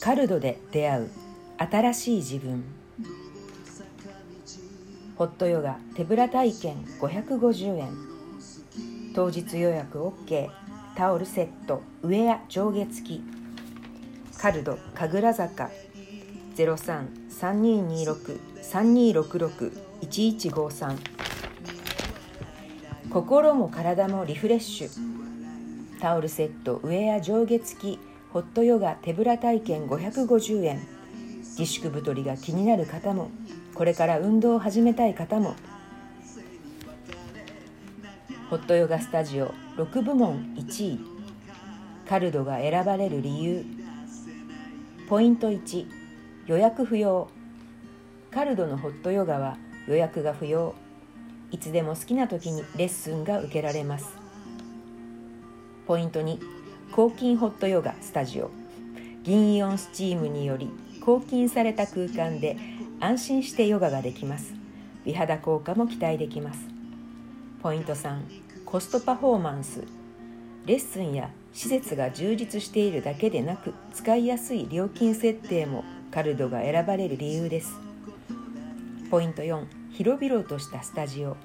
カルドで出会う新しい自分。ホットヨガ手ぶら体験550円。当日予約 OK タオルセット上や上下付き。カルド神楽坂。03322632661153心も体もリフレッシュ。タオルセット上や上下付き。ホットヨガ手ぶら体験550円自粛太りが気になる方もこれから運動を始めたい方も。ホットヨガスタジオ6部門1位。カルドが選ばれる理由。ポイント1予約不要。カルドのホットヨガは予約が不要。いつでも好きな時にレッスンが受けられます。ポイント2抗菌ホットヨガスタジオ。銀イオンスチームにより抗菌された空間で安心してヨガができます。美肌効果も期待できます。ポイント3コストパフォーマンス。レッスンや施設が充実しているだけでなく使いやすい料金設定もカルドが選ばれる理由です。ポイント4広々としたスタジオ。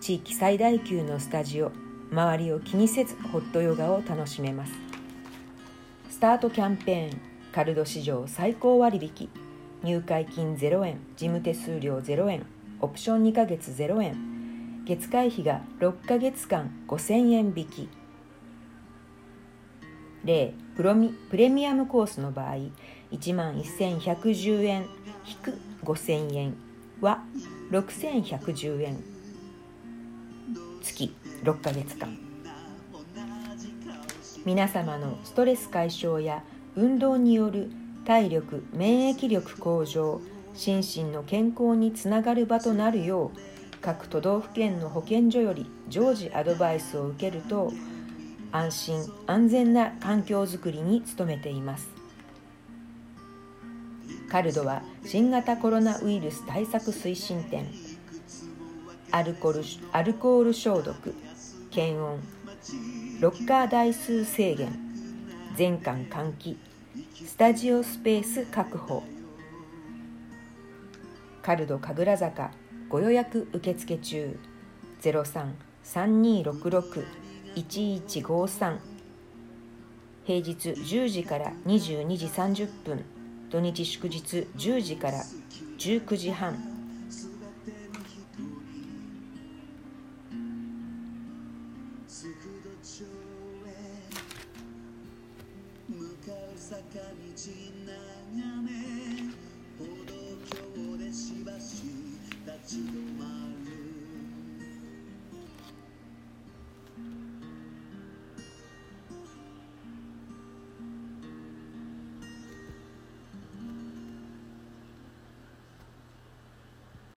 地域最大級のスタジオ。周りを気にせずホットヨガを楽しめます。スタートキャンペーンカルド史上最高割引入会金0円事務手数料0円オプション2ヶ月0円月会費が6ヶ月間5000円引き。例プロミプレミアムコースの場合1万1110円引く5000円は6110円。月6ヶ月間。皆様のストレス解消や運動による体力免疫力向上心身の健康につながる場となるよう各都道府県の保健所より常時アドバイスを受けると安心安全な環境づくりに努めています。カルドは新型コロナウイルス対策推進展アルコールアルコール消毒検温ロッカー台数制限全館換気スタジオスペース確保。カルド神楽坂ご予約受付中。03-3266-1153平日10時から22時30分。土日祝日10時から19時半。向かう坂道な